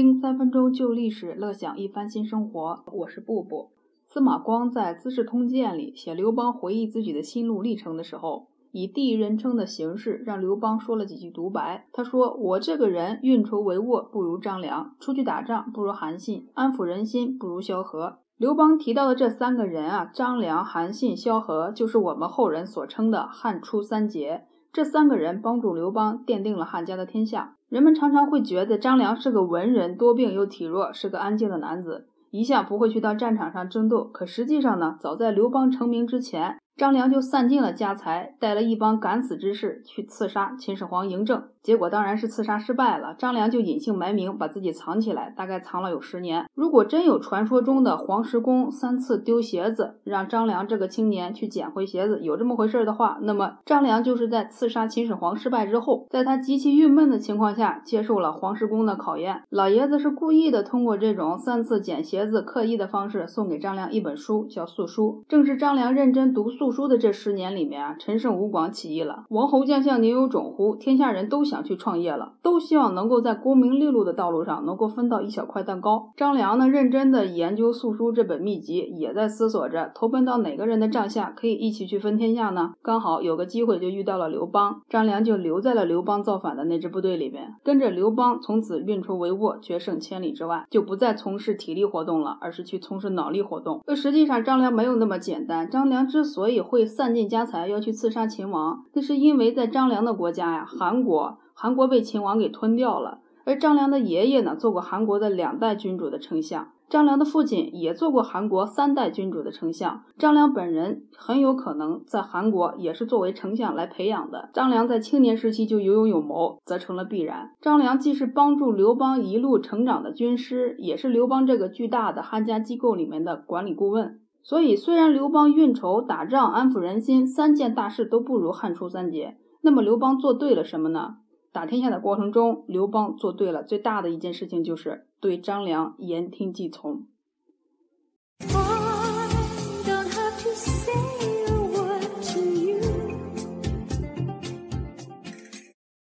听三分钟旧历史，乐享一番新生活。我是布布。司马光在《资治通鉴》里写刘邦回忆自己的心路历程的时候，以第一人称的形式让刘邦说了几句独白。他说：“我这个人运筹帷幄不如张良，出去打仗不如韩信，安抚人心不如萧何。”刘邦提到的这三个人啊，张良、韩信、萧何，就是我们后人所称的汉初三杰。这三个人帮助刘邦奠定了汉家的天下。人们常常会觉得张良是个文人，多病又体弱，是个安静的男子，一向不会去到战场上争斗。可实际上呢，早在刘邦成名之前。张良就散尽了家财，带了一帮敢死之士去刺杀秦始皇嬴政，结果当然是刺杀失败了。张良就隐姓埋名，把自己藏起来，大概藏了有十年。如果真有传说中的黄石公三次丢鞋子，让张良这个青年去捡回鞋子，有这么回事的话，那么张良就是在刺杀秦始皇失败之后，在他极其郁闷的情况下，接受了黄石公的考验。老爷子是故意的，通过这种三次捡鞋子刻意的方式，送给张良一本书，叫《素书》。正是张良认真读素。读书的这十年里面啊，陈胜吴广起义了，王侯将相宁有种乎？天下人都想去创业了，都希望能够在功名利禄的道路上能够分到一小块蛋糕。张良呢，认真的研究《素书》这本秘籍，也在思索着投奔到哪个人的帐下，可以一起去分天下呢？刚好有个机会，就遇到了刘邦，张良就留在了刘邦造反的那支部队里面，跟着刘邦，从此运筹帷幄，决胜千里之外，就不再从事体力活动了，而是去从事脑力活动。那实际上，张良没有那么简单。张良之所以也会散尽家财要去刺杀秦王，那是因为在张良的国家呀，韩国，韩国被秦王给吞掉了。而张良的爷爷呢，做过韩国的两代君主的丞相，张良的父亲也做过韩国三代君主的丞相。张良本人很有可能在韩国也是作为丞相来培养的。张良在青年时期就有勇有谋，则成了必然。张良既是帮助刘邦一路成长的军师，也是刘邦这个巨大的汉家机构里面的管理顾问。所以，虽然刘邦运筹打仗、安抚人心三件大事都不如汉初三杰，那么刘邦做对了什么呢？打天下的过程中，刘邦做对了最大的一件事情，就是对张良言听计从。